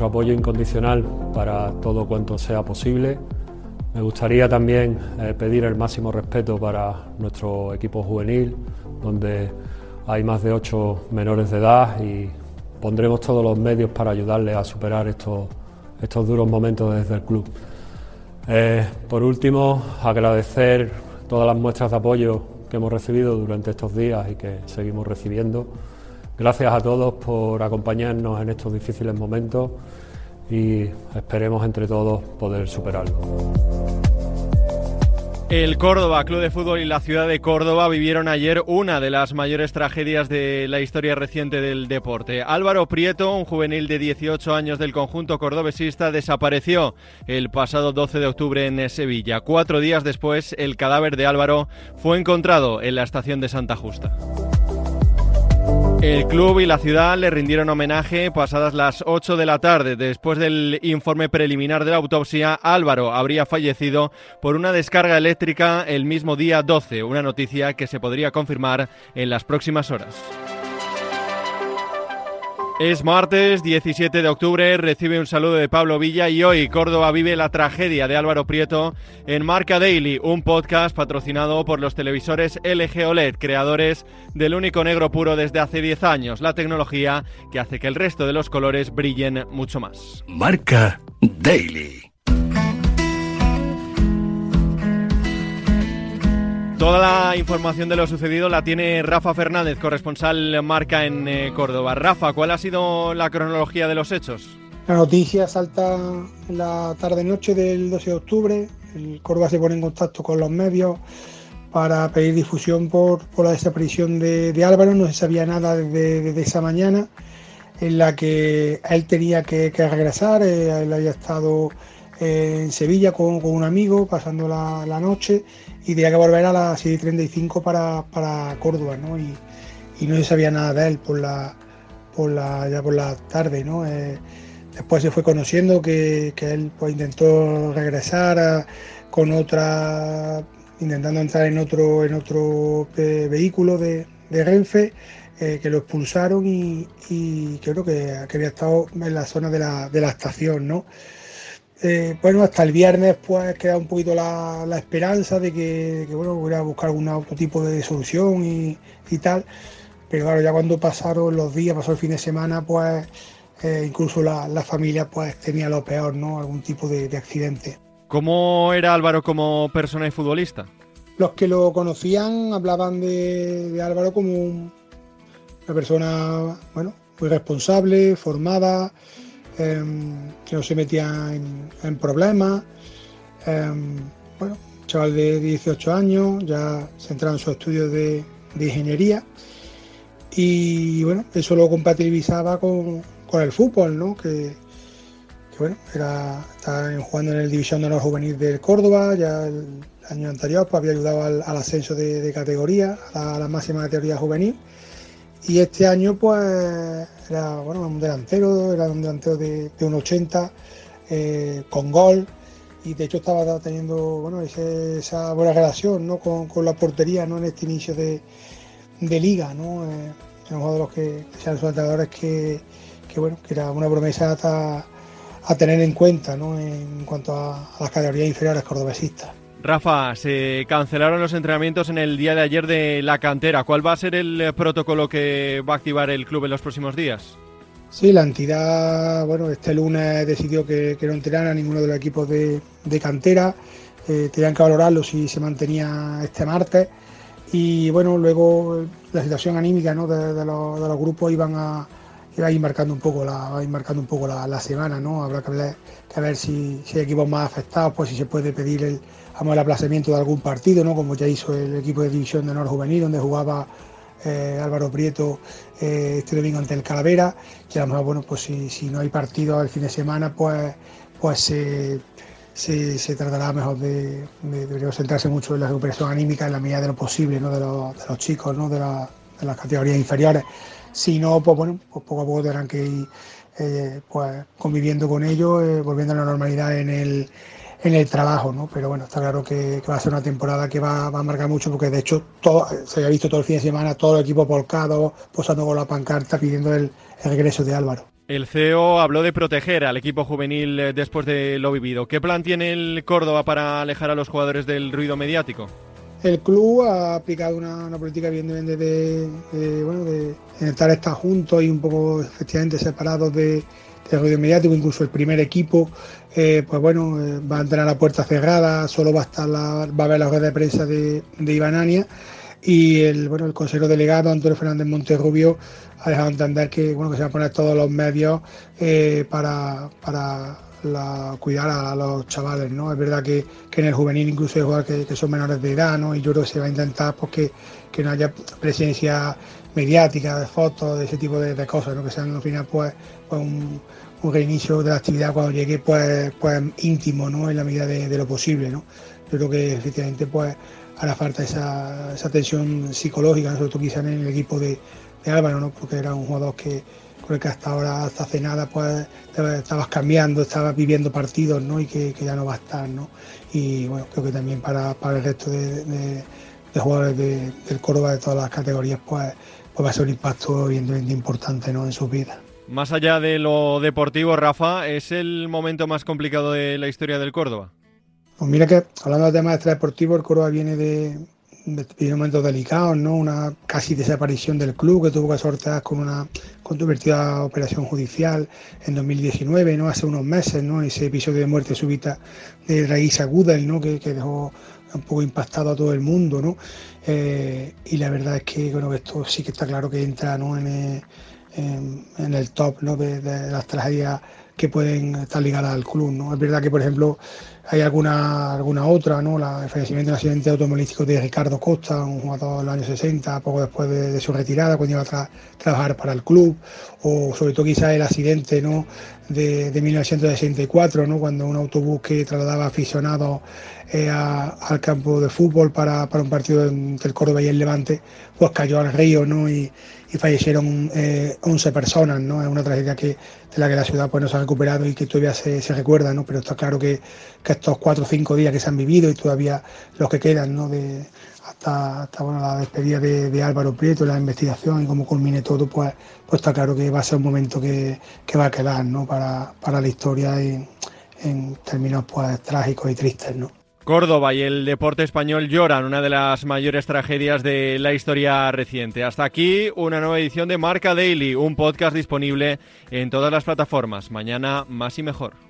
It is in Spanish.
Nuestro apoyo incondicional para todo cuanto sea posible. Me gustaría también eh, pedir el máximo respeto para nuestro equipo juvenil, donde hay más de ocho menores de edad y pondremos todos los medios para ayudarles a superar estos, estos duros momentos desde el club. Eh, por último, agradecer todas las muestras de apoyo que hemos recibido durante estos días y que seguimos recibiendo. Gracias a todos por acompañarnos en estos difíciles momentos y esperemos entre todos poder superarlo. El Córdoba, Club de Fútbol y la ciudad de Córdoba vivieron ayer una de las mayores tragedias de la historia reciente del deporte. Álvaro Prieto, un juvenil de 18 años del conjunto cordobesista, desapareció el pasado 12 de octubre en Sevilla. Cuatro días después, el cadáver de Álvaro fue encontrado en la estación de Santa Justa. El club y la ciudad le rindieron homenaje pasadas las 8 de la tarde. Después del informe preliminar de la autopsia, Álvaro habría fallecido por una descarga eléctrica el mismo día 12, una noticia que se podría confirmar en las próximas horas. Es martes 17 de octubre, recibe un saludo de Pablo Villa y hoy Córdoba vive la tragedia de Álvaro Prieto en Marca Daily, un podcast patrocinado por los televisores LG OLED, creadores del único negro puro desde hace 10 años, la tecnología que hace que el resto de los colores brillen mucho más. Marca Daily. Toda la información de lo sucedido la tiene Rafa Fernández, corresponsal marca en eh, Córdoba. Rafa, ¿cuál ha sido la cronología de los hechos? La noticia salta en la tarde-noche del 12 de octubre. El Córdoba se pone en contacto con los medios para pedir difusión por, la desaparición de, Álvaro. No se sabía nada desde, desde, esa mañana en la que él tenía que, que regresar. Eh, él había estado en Sevilla con, un amigo pasando la, noche y tenía que volver a las 7.35 para, para Córdoba, ¿no? Y, no se sabía nada de él por la, por la, ya por la tarde, ¿no? Eh, después se fue conociendo que, que él pues, intentó regresar con otra, intentando entrar en otro, en otro eh, vehículo de, de Renfe, eh, que lo expulsaron y, y creo que, que, había estado en la zona de la, de la estación, ¿no? Eh, bueno, hasta el viernes pues queda un poquito la, la esperanza de que, de que, bueno, hubiera buscar algún otro tipo de solución y, y, tal. Pero claro, ya cuando pasaron los días, pasó el fin de semana, pues eh, incluso la, la, familia pues tenía lo peor, ¿no? Algún tipo de, de, accidente. ¿Cómo era Álvaro como persona y futbolista? Los que lo conocían hablaban de, de Álvaro como un, una persona, bueno, muy responsable, formada, eh, que no se metía en, problemas. Eh, bueno, chaval de 18 años, ya centrado en sus estudios de, ingeniería. Y bueno, eso lo compatibilizaba con, con el fútbol, ¿no? Que, bueno, era, estaba jugando en el División de Honor Juvenil del Córdoba, ya el año anterior pues, había ayudado al, ascenso de, categoría, a la máxima categoría juvenil. Y este año, pues, era bueno, un delantero, era un delantero de, de un 80, eh, con gol, y de hecho estaba teniendo bueno, esa buena relación ¿no? con, con, la portería ¿no? en este inicio de, de liga. ¿no? Eh, uno de los que sean entrenadores que, que, bueno, que era una promesa a, a tener en cuenta ¿no? en cuanto a, a las categorías inferiores cordobesistas. Rafa, se cancelaron los entrenamientos en el día de ayer de la cantera. ¿Cuál va a ser el protocolo que va a activar el club en los próximos días? Sí, la entidad, bueno, este lunes decidió que, no entrenara a ninguno de los equipos de, cantera. Eh, tenían que valorarlo si se mantenía este martes. Y bueno, luego la situación anímica ¿no? de los grupos iban a, va a marcando un poco la, ir marcando un poco la, semana, ¿no? Habrá que ver, que ver si, si, hay equipos más afectados, pues si se puede pedir el, el aplazamiento de algún partido, ¿no? Como ya hizo el equipo de división de honor juvenil, donde jugaba eh, Álvaro Prieto eh, este domingo ante el Calavera, que a lo mejor, bueno, pues si, si no hay partido el fin de semana, pues, pues se, se, tratará mejor de, de, centrarse mucho en la recuperación anímica en la medida de lo posible, ¿no? De los, de los chicos, ¿no? La, de las categorías inferiores. Si no, pues bueno, pues poco a poco tendrán que ir eh, pues, conviviendo con ellos, eh, volviendo a la normalidad en el, en el trabajo, ¿no? Pero bueno, está claro que, va a ser una temporada que va, a marcar mucho porque de hecho se ha visto todo el fin de semana todo el equipo volcado, posando con la pancarta pidiendo el, el regreso de Álvaro. El CEO habló de proteger al equipo juvenil eh, después de lo vivido. ¿Qué plan tiene el Córdoba para alejar a los jugadores del ruido mediático? El club ha aplicado una, política evidentemente de, de, bueno, de estar, juntos y un poco efectivamente separados de, del ruido mediático, incluso el primer equipo, eh, pues bueno, eh, va a entrar la puerta cerrada, solo va a estar la, va a haber la rueda de prensa de, de Ibanania y el bueno el consejero delegado Antonio Fernández Monterrubio ha dejado entender que bueno que se van a poner todos los medios eh, para, para la, cuidar a, los chavales, ¿no? Es verdad que, en el juvenil incluso hay jugadores que, son menores de edad, ¿no? Y yo creo que se va a intentar pues, que, no haya presencia mediática, de fotos, de ese tipo de, cosas, ¿no? Que sean al final pues, pues un, reinicio de la actividad cuando llegue pues, pues íntimo, ¿no? En la medida de, lo posible, ¿no? Yo creo que efectivamente pues hará falta esa, esa tensión psicológica, sobre todo quizá en el equipo de, de Álvaro, ¿no? Porque era un jugador que que hasta ahora, hasta hace nada, pues estabas cambiando, estabas viviendo partidos, ¿no? Y que, ya no va a estar, ¿no? Y bueno, creo que también para, el resto de, jugadores del Córdoba de todas las categorías, pues, pues va a ser un impacto evidentemente importante, ¿no? En sus vidas. Más allá de lo deportivo, Rafa, ¿es el momento más complicado de la historia del Córdoba? Pues mira que, hablando de temas extradeportivos, el Córdoba viene de, de momentos delicados, ¿no? Una casi desaparición del club que tuvo que sortear con una controvertida operación judicial en 2019, ¿no? Hace unos meses, ¿no? Ese episodio de muerte súbita de Raíz Aguda, ¿no? Que, dejó un poco impactado a todo el mundo, ¿no? Eh, y la verdad es que, bueno, esto sí que está claro que entra, ¿no? En, el, en, el top, ¿no? De, de las tragedias que pueden estar ligadas al club, ¿no? Es verdad que, por ejemplo, hay alguna, alguna otra, ¿no? El fallecimiento del accidente automovilístico de Ricardo Costa, un jugador de los años 60, poco después de, su retirada, cuando iba a trabajar para el club, o sobre todo quizás el accidente ¿no? de, de 1964, ¿no? cuando un autobús que trasladaba aficionados eh, al campo de fútbol para, para un partido entre el Córdoba y el Levante, pues cayó al río ¿no? y, y fallecieron eh, 11 personas, ¿no? Es una tragedia que, de la que la ciudad pues, no se ha recuperado y que todavía se, se recuerda, ¿no? Pero está claro que, estos cuatro o cinco días que se han vivido y todavía los que quedan, ¿no? De, hasta, hasta bueno, la despedida de, Álvaro Prieto, la investigación y cómo culmine todo, pues, pues está claro que va a ser un momento que, que va a quedar, ¿no? Para, para la historia y, en términos pues trágicos y tristes, ¿no? Córdoba y el deporte español lloran una de las mayores tragedias de la historia reciente. Hasta aquí una nueva edición de Marca Daily, un podcast disponible en todas las plataformas. Mañana más y mejor.